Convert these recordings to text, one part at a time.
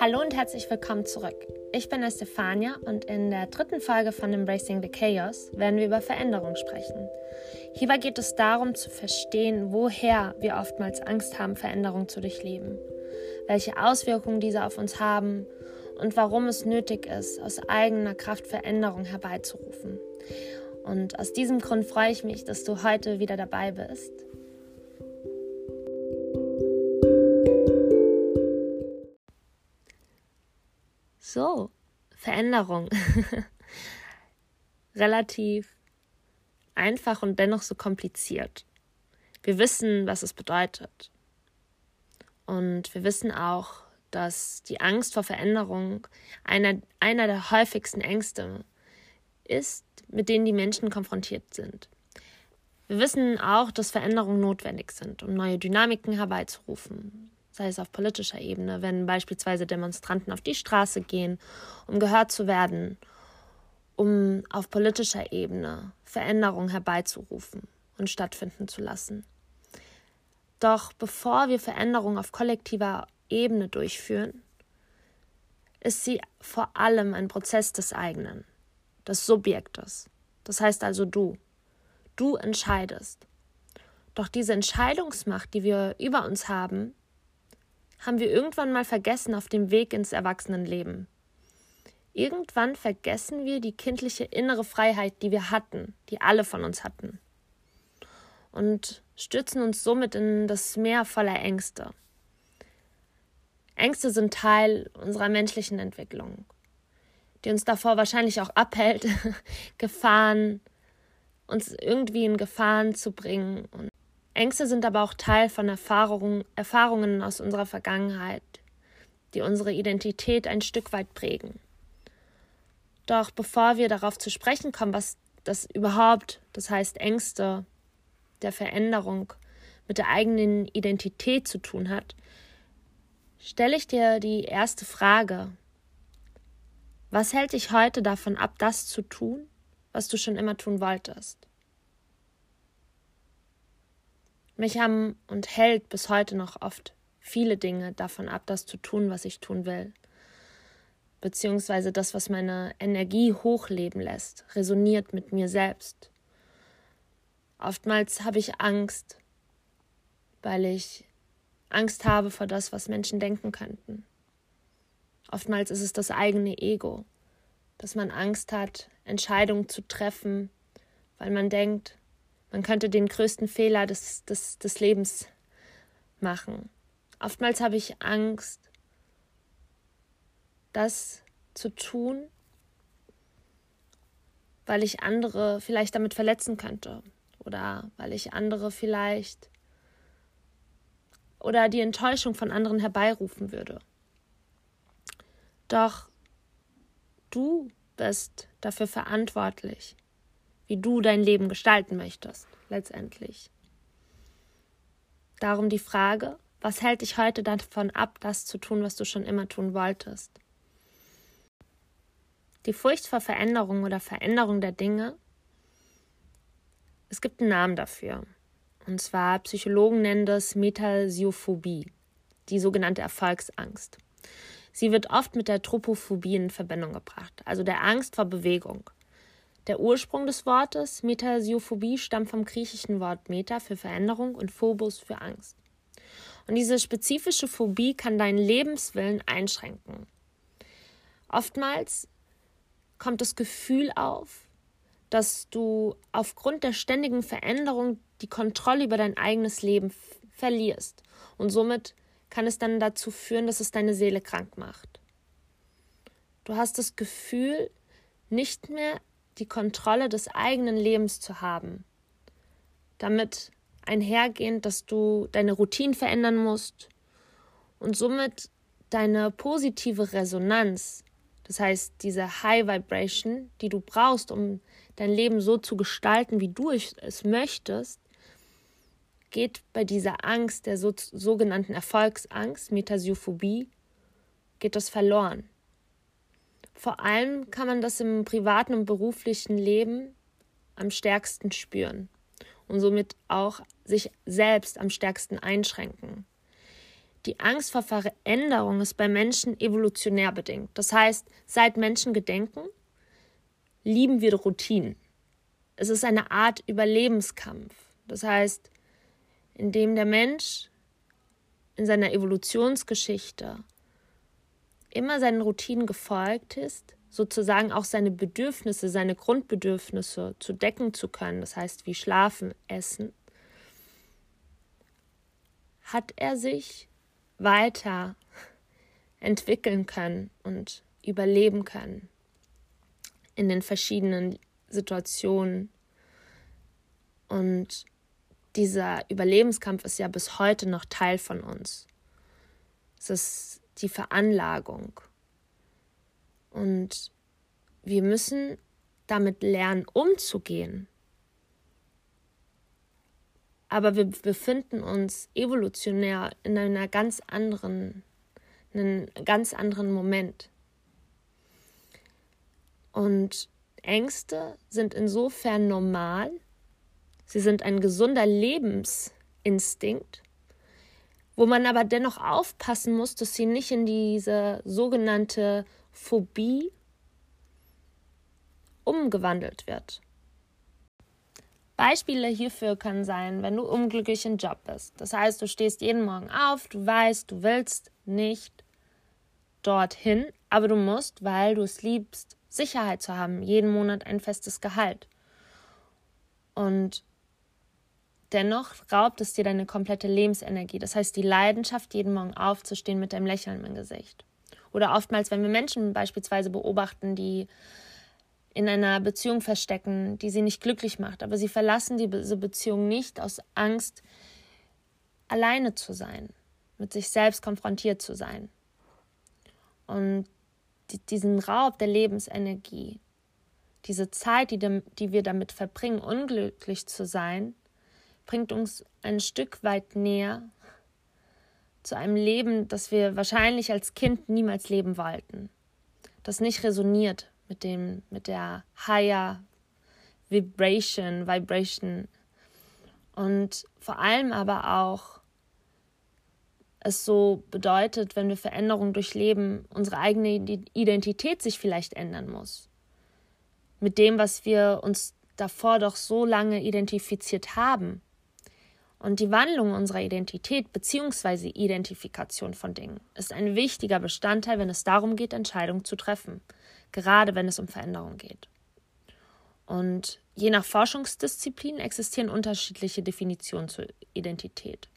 Hallo und herzlich willkommen zurück. Ich bin Estefania und in der dritten Folge von Embracing the Chaos werden wir über Veränderung sprechen. Hierbei geht es darum zu verstehen, woher wir oftmals Angst haben, Veränderung zu durchleben, welche Auswirkungen diese auf uns haben und warum es nötig ist, aus eigener Kraft Veränderung herbeizurufen. Und aus diesem Grund freue ich mich, dass du heute wieder dabei bist. So, Veränderung. Relativ einfach und dennoch so kompliziert. Wir wissen, was es bedeutet. Und wir wissen auch, dass die Angst vor Veränderung einer, einer der häufigsten Ängste ist, mit denen die Menschen konfrontiert sind. Wir wissen auch, dass Veränderungen notwendig sind, um neue Dynamiken herbeizurufen, sei es auf politischer Ebene, wenn beispielsweise Demonstranten auf die Straße gehen, um gehört zu werden, um auf politischer Ebene Veränderungen herbeizurufen und stattfinden zu lassen. Doch bevor wir Veränderungen auf kollektiver Ebene durchführen, ist sie vor allem ein Prozess des eigenen, des Subjektes. Das heißt also du. Du entscheidest. Doch diese Entscheidungsmacht, die wir über uns haben, haben wir irgendwann mal vergessen auf dem Weg ins Erwachsenenleben. Irgendwann vergessen wir die kindliche innere Freiheit, die wir hatten, die alle von uns hatten. Und stürzen uns somit in das Meer voller Ängste. Ängste sind Teil unserer menschlichen Entwicklung, die uns davor wahrscheinlich auch abhält, Gefahren, uns irgendwie in Gefahren zu bringen und Ängste sind aber auch Teil von Erfahrungen, Erfahrungen aus unserer Vergangenheit, die unsere Identität ein Stück weit prägen. Doch bevor wir darauf zu sprechen kommen, was das überhaupt, das heißt Ängste der Veränderung mit der eigenen Identität zu tun hat, stelle ich dir die erste Frage. Was hält dich heute davon ab, das zu tun, was du schon immer tun wolltest? Mich haben und hält bis heute noch oft viele Dinge davon ab, das zu tun, was ich tun will. Beziehungsweise das, was meine Energie hochleben lässt, resoniert mit mir selbst. Oftmals habe ich Angst, weil ich Angst habe vor das, was Menschen denken könnten. Oftmals ist es das eigene Ego, dass man Angst hat, Entscheidungen zu treffen, weil man denkt, man könnte den größten Fehler des, des, des Lebens machen. Oftmals habe ich Angst, das zu tun, weil ich andere vielleicht damit verletzen könnte oder weil ich andere vielleicht oder die Enttäuschung von anderen herbeirufen würde. Doch du bist dafür verantwortlich, wie du dein Leben gestalten möchtest, letztendlich. Darum die Frage, was hält dich heute davon ab, das zu tun, was du schon immer tun wolltest? Die Furcht vor Veränderung oder Veränderung der Dinge, es gibt einen Namen dafür. Und zwar Psychologen nennen das Metasiophobie, die sogenannte Erfolgsangst. Sie wird oft mit der Tropophobie in Verbindung gebracht, also der Angst vor Bewegung. Der Ursprung des Wortes Metasiophobie stammt vom griechischen Wort Meta für Veränderung und Phobos für Angst. Und diese spezifische Phobie kann deinen Lebenswillen einschränken. Oftmals kommt das Gefühl auf, dass du aufgrund der ständigen Veränderung die Kontrolle über dein eigenes Leben verlierst. Und somit kann es dann dazu führen, dass es deine Seele krank macht. Du hast das Gefühl, nicht mehr die Kontrolle des eigenen Lebens zu haben. Damit einhergehend, dass du deine Routinen verändern musst und somit deine positive Resonanz, das heißt diese High Vibration, die du brauchst, um dein Leben so zu gestalten, wie du es möchtest, geht bei dieser Angst, der so, sogenannten Erfolgsangst, Metasiophobie, geht das verloren. Vor allem kann man das im privaten und beruflichen Leben am stärksten spüren und somit auch sich selbst am stärksten einschränken. Die Angst vor Veränderung ist bei Menschen evolutionär bedingt. Das heißt, seit Menschen gedenken, lieben wir Routinen. Es ist eine Art Überlebenskampf. Das heißt, indem der Mensch in seiner Evolutionsgeschichte immer seinen Routinen gefolgt ist, sozusagen auch seine Bedürfnisse, seine Grundbedürfnisse zu decken zu können, das heißt wie Schlafen, Essen, hat er sich weiter entwickeln können und überleben können in den verschiedenen Situationen. Und dieser Überlebenskampf ist ja bis heute noch Teil von uns. Es ist die Veranlagung. Und wir müssen damit lernen, umzugehen. Aber wir befinden uns evolutionär in einer ganz anderen, in einem ganz anderen Moment. Und Ängste sind insofern normal, sie sind ein gesunder Lebensinstinkt, wo man aber dennoch aufpassen muss, dass sie nicht in diese sogenannte Phobie umgewandelt wird. Beispiele hierfür können sein, wenn du unglücklich im Job bist. Das heißt, du stehst jeden Morgen auf, du weißt, du willst nicht dorthin, aber du musst, weil du es liebst, Sicherheit zu haben, jeden Monat ein festes Gehalt. Und dennoch raubt es dir deine komplette Lebensenergie. Das heißt, die Leidenschaft, jeden Morgen aufzustehen mit einem Lächeln im Gesicht. Oder oftmals, wenn wir Menschen beispielsweise beobachten, die in einer Beziehung verstecken, die sie nicht glücklich macht, aber sie verlassen diese Beziehung nicht aus Angst, alleine zu sein, mit sich selbst konfrontiert zu sein. Und die, diesen Raub der Lebensenergie, diese Zeit, die, die wir damit verbringen, unglücklich zu sein, bringt uns ein Stück weit näher zu einem Leben, das wir wahrscheinlich als Kind niemals leben wollten, das nicht resoniert mit dem mit der higher Vibration, Vibration und vor allem aber auch es so bedeutet, wenn wir Veränderungen durchleben, unsere eigene Identität sich vielleicht ändern muss. Mit dem, was wir uns davor doch so lange identifiziert haben. Und die Wandlung unserer Identität bzw. Identifikation von Dingen ist ein wichtiger Bestandteil, wenn es darum geht, Entscheidungen zu treffen, gerade wenn es um Veränderung geht. Und je nach Forschungsdisziplin existieren unterschiedliche Definitionen zur Identität.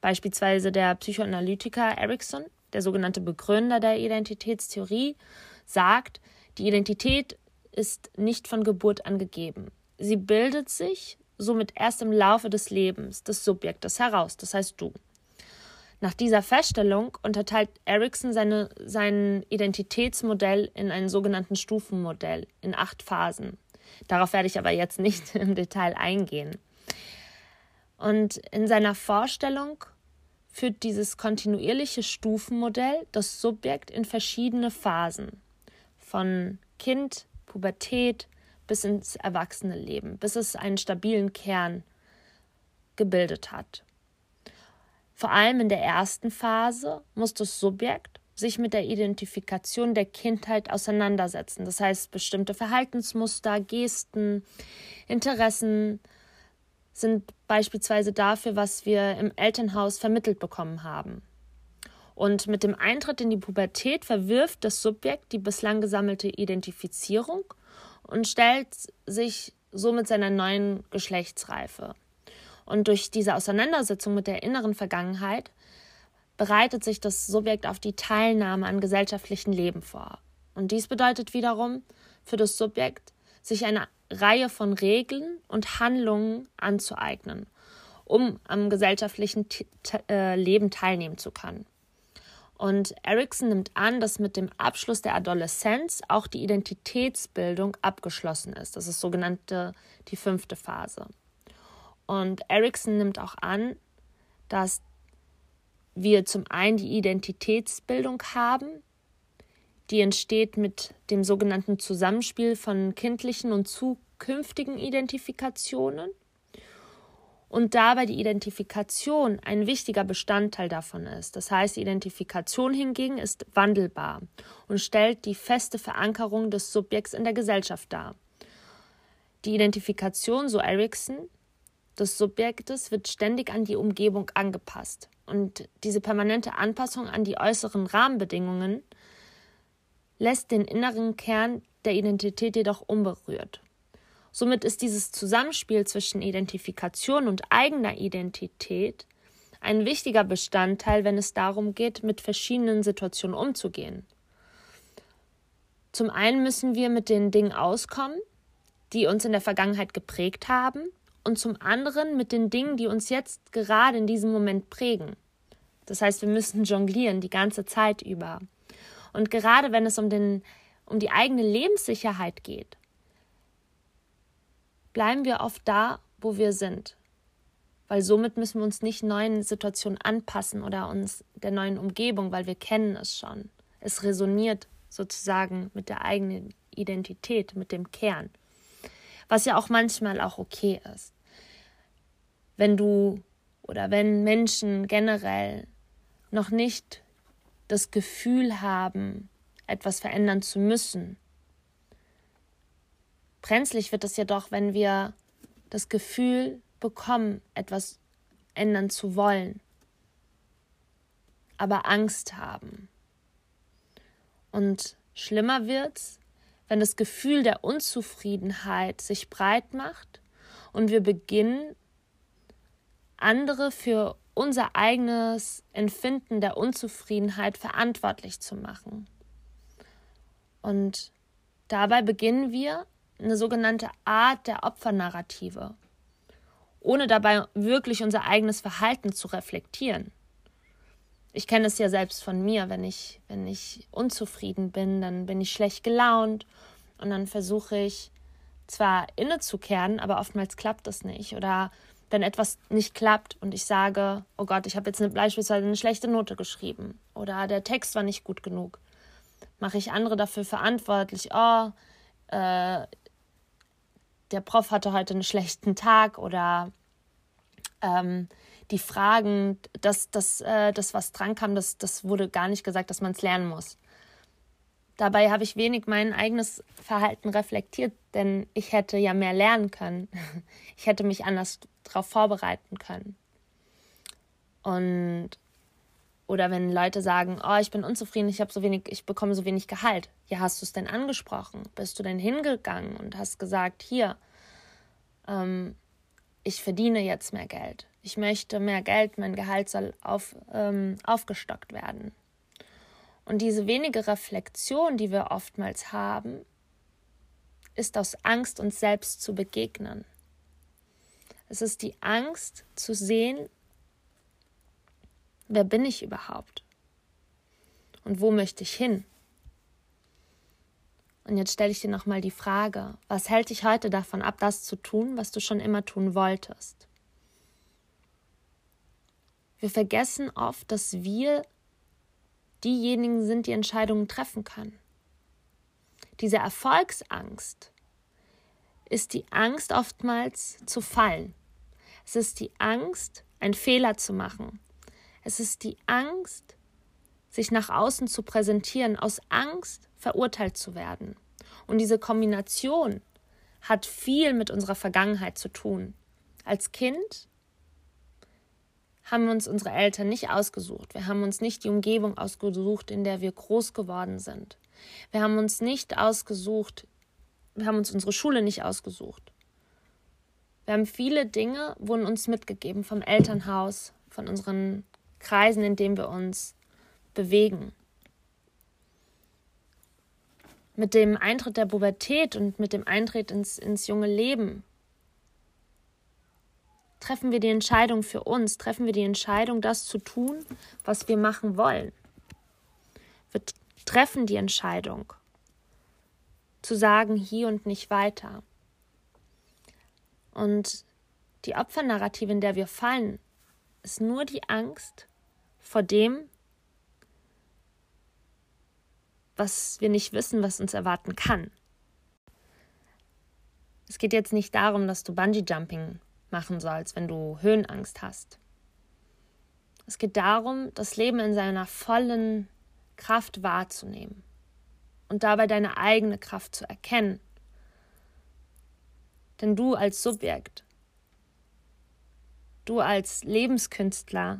Beispielsweise der Psychoanalytiker Erickson, der sogenannte Begründer der Identitätstheorie, sagt, die Identität ist nicht von Geburt an gegeben. Sie bildet sich somit erst im Laufe des Lebens des Subjektes heraus, das heißt du. Nach dieser Feststellung unterteilt Erickson seine, sein Identitätsmodell in einen sogenannten Stufenmodell in acht Phasen. Darauf werde ich aber jetzt nicht im Detail eingehen. Und in seiner Vorstellung führt dieses kontinuierliche Stufenmodell das Subjekt in verschiedene Phasen. Von Kind, Pubertät bis ins Erwachsenenleben, bis es einen stabilen Kern gebildet hat. Vor allem in der ersten Phase muss das Subjekt sich mit der Identifikation der Kindheit auseinandersetzen. Das heißt, bestimmte Verhaltensmuster, Gesten, Interessen, sind beispielsweise dafür, was wir im Elternhaus vermittelt bekommen haben. Und mit dem Eintritt in die Pubertät verwirft das Subjekt die bislang gesammelte Identifizierung und stellt sich somit seiner neuen Geschlechtsreife. Und durch diese Auseinandersetzung mit der inneren Vergangenheit bereitet sich das Subjekt auf die Teilnahme an gesellschaftlichen Leben vor. Und dies bedeutet wiederum für das Subjekt, sich eine Reihe von Regeln und Handlungen anzueignen, um am gesellschaftlichen äh, Leben teilnehmen zu können. Und Erickson nimmt an, dass mit dem Abschluss der Adoleszenz auch die Identitätsbildung abgeschlossen ist. Das ist sogenannte die fünfte Phase. Und Erickson nimmt auch an, dass wir zum einen die Identitätsbildung haben, die entsteht mit dem sogenannten Zusammenspiel von kindlichen und zukünftigen Identifikationen. Und dabei die Identifikation ein wichtiger Bestandteil davon ist. Das heißt, die Identifikation hingegen ist wandelbar und stellt die feste Verankerung des Subjekts in der Gesellschaft dar. Die Identifikation, so Erickson, des Subjektes wird ständig an die Umgebung angepasst. Und diese permanente Anpassung an die äußeren Rahmenbedingungen lässt den inneren Kern der Identität jedoch unberührt. Somit ist dieses Zusammenspiel zwischen Identifikation und eigener Identität ein wichtiger Bestandteil, wenn es darum geht, mit verschiedenen Situationen umzugehen. Zum einen müssen wir mit den Dingen auskommen, die uns in der Vergangenheit geprägt haben, und zum anderen mit den Dingen, die uns jetzt gerade in diesem Moment prägen. Das heißt, wir müssen jonglieren die ganze Zeit über. Und gerade wenn es um, den, um die eigene Lebenssicherheit geht, bleiben wir oft da, wo wir sind. Weil somit müssen wir uns nicht neuen Situationen anpassen oder uns der neuen Umgebung, weil wir kennen es schon. Es resoniert sozusagen mit der eigenen Identität, mit dem Kern. Was ja auch manchmal auch okay ist. Wenn du oder wenn Menschen generell noch nicht das Gefühl haben, etwas verändern zu müssen, Brenzlig wird es jedoch, wenn wir das Gefühl bekommen, etwas ändern zu wollen, aber Angst haben. Und schlimmer wird's, wenn das Gefühl der Unzufriedenheit sich breit macht und wir beginnen, andere für unser eigenes Empfinden der Unzufriedenheit verantwortlich zu machen. Und dabei beginnen wir eine sogenannte Art der Opfernarrative, ohne dabei wirklich unser eigenes Verhalten zu reflektieren. Ich kenne es ja selbst von mir, wenn ich, wenn ich unzufrieden bin, dann bin ich schlecht gelaunt und dann versuche ich zwar innezukehren, aber oftmals klappt das nicht. Oder wenn etwas nicht klappt und ich sage, oh Gott, ich habe jetzt eine, beispielsweise eine schlechte Note geschrieben oder der Text war nicht gut genug, mache ich andere dafür verantwortlich, oh, äh, der Prof hatte heute einen schlechten Tag oder ähm, die Fragen, das, das, äh, das, was dran kam, das, das wurde gar nicht gesagt, dass man es lernen muss. Dabei habe ich wenig mein eigenes Verhalten reflektiert, denn ich hätte ja mehr lernen können. Ich hätte mich anders darauf vorbereiten können. Und oder wenn Leute sagen, oh, ich bin unzufrieden, ich habe so wenig, ich bekomme so wenig Gehalt. Ja, hast du es denn angesprochen? Bist du denn hingegangen und hast gesagt, hier, ähm, ich verdiene jetzt mehr Geld. Ich möchte mehr Geld, mein Gehalt soll auf, ähm, aufgestockt werden. Und diese wenige Reflexion, die wir oftmals haben, ist aus Angst, uns selbst zu begegnen. Es ist die Angst zu sehen, Wer bin ich überhaupt? Und wo möchte ich hin? Und jetzt stelle ich dir nochmal die Frage, was hält dich heute davon ab, das zu tun, was du schon immer tun wolltest? Wir vergessen oft, dass wir diejenigen sind, die Entscheidungen treffen können. Diese Erfolgsangst ist die Angst oftmals zu fallen. Es ist die Angst, einen Fehler zu machen, es ist die Angst, sich nach außen zu präsentieren, aus Angst verurteilt zu werden. Und diese Kombination hat viel mit unserer Vergangenheit zu tun. Als Kind haben uns unsere Eltern nicht ausgesucht. Wir haben uns nicht die Umgebung ausgesucht, in der wir groß geworden sind. Wir haben uns nicht ausgesucht, wir haben uns unsere Schule nicht ausgesucht. Wir haben viele Dinge, wurden uns mitgegeben vom Elternhaus, von unseren Kreisen, in denen wir uns bewegen. Mit dem Eintritt der Pubertät und mit dem Eintritt ins, ins junge Leben treffen wir die Entscheidung für uns, treffen wir die Entscheidung, das zu tun, was wir machen wollen. Wir treffen die Entscheidung, zu sagen, hier und nicht weiter. Und die Opfernarrative, in der wir fallen, ist nur die Angst, vor dem, was wir nicht wissen, was uns erwarten kann. Es geht jetzt nicht darum, dass du Bungee-Jumping machen sollst, wenn du Höhenangst hast. Es geht darum, das Leben in seiner vollen Kraft wahrzunehmen und dabei deine eigene Kraft zu erkennen. Denn du als Subjekt, du als Lebenskünstler,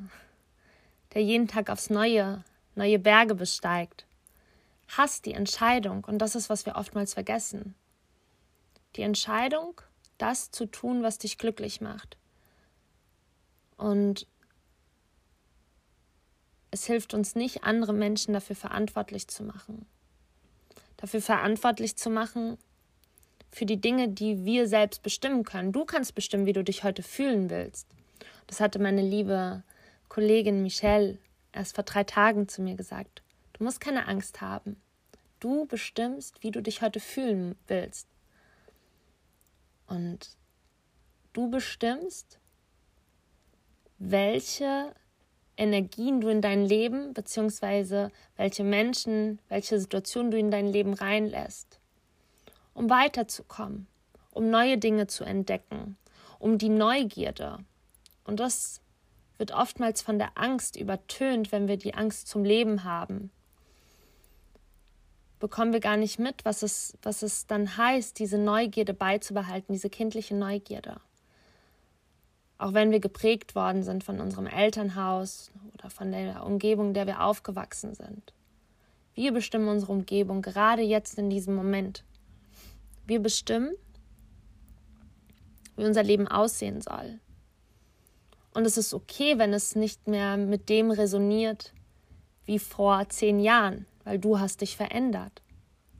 der jeden Tag aufs Neue neue Berge besteigt, hast die Entscheidung, und das ist, was wir oftmals vergessen, die Entscheidung, das zu tun, was dich glücklich macht. Und es hilft uns nicht, andere Menschen dafür verantwortlich zu machen. Dafür verantwortlich zu machen für die Dinge, die wir selbst bestimmen können. Du kannst bestimmen, wie du dich heute fühlen willst. Das hatte meine liebe Kollegin Michelle erst vor drei Tagen zu mir gesagt. Du musst keine Angst haben. Du bestimmst, wie du dich heute fühlen willst. Und du bestimmst, welche Energien du in dein Leben, beziehungsweise welche Menschen, welche Situationen du in dein Leben reinlässt, um weiterzukommen, um neue Dinge zu entdecken, um die Neugierde. Und das wird oftmals von der Angst übertönt, wenn wir die Angst zum Leben haben bekommen wir gar nicht mit, was es, was es dann heißt, diese Neugierde beizubehalten, diese kindliche Neugierde. Auch wenn wir geprägt worden sind von unserem Elternhaus oder von der Umgebung, in der wir aufgewachsen sind. Wir bestimmen unsere Umgebung, gerade jetzt in diesem Moment. Wir bestimmen, wie unser Leben aussehen soll. Und es ist okay, wenn es nicht mehr mit dem resoniert wie vor zehn Jahren, weil du hast dich verändert.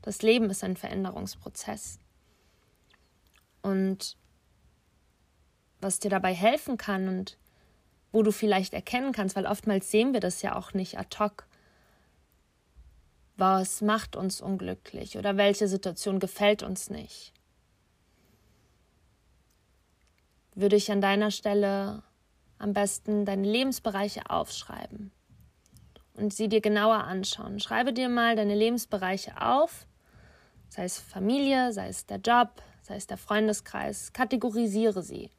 Das Leben ist ein Veränderungsprozess. Und was dir dabei helfen kann und wo du vielleicht erkennen kannst, weil oftmals sehen wir das ja auch nicht ad hoc, was macht uns unglücklich oder welche Situation gefällt uns nicht. Würde ich an deiner Stelle am besten deine Lebensbereiche aufschreiben und sie dir genauer anschauen. Schreibe dir mal deine Lebensbereiche auf, sei es Familie, sei es der Job, sei es der Freundeskreis, kategorisiere sie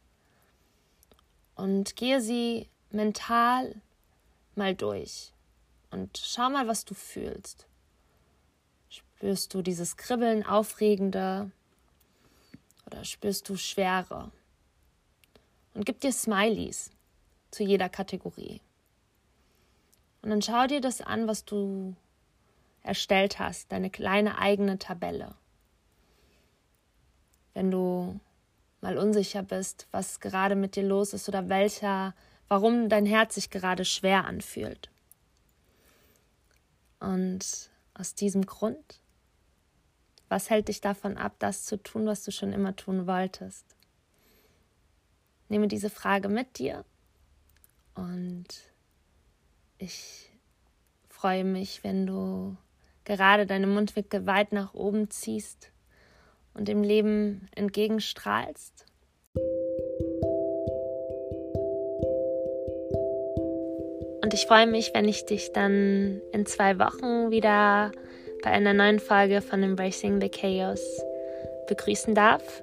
und gehe sie mental mal durch und schau mal, was du fühlst. Spürst du dieses Kribbeln, Aufregende oder spürst du Schwere? Und gib dir Smileys zu jeder Kategorie. Und dann schau dir das an, was du erstellt hast, deine kleine eigene Tabelle. Wenn du mal unsicher bist, was gerade mit dir los ist oder welcher, warum dein Herz sich gerade schwer anfühlt. Und aus diesem Grund, was hält dich davon ab, das zu tun, was du schon immer tun wolltest? Nehme diese Frage mit dir und ich freue mich, wenn du gerade deine Mundwinkel weit nach oben ziehst und dem Leben entgegenstrahlst. Und ich freue mich, wenn ich dich dann in zwei Wochen wieder bei einer neuen Folge von Embracing the Chaos begrüßen darf.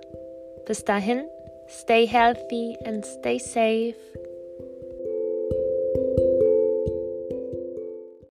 Bis dahin, stay healthy and stay safe.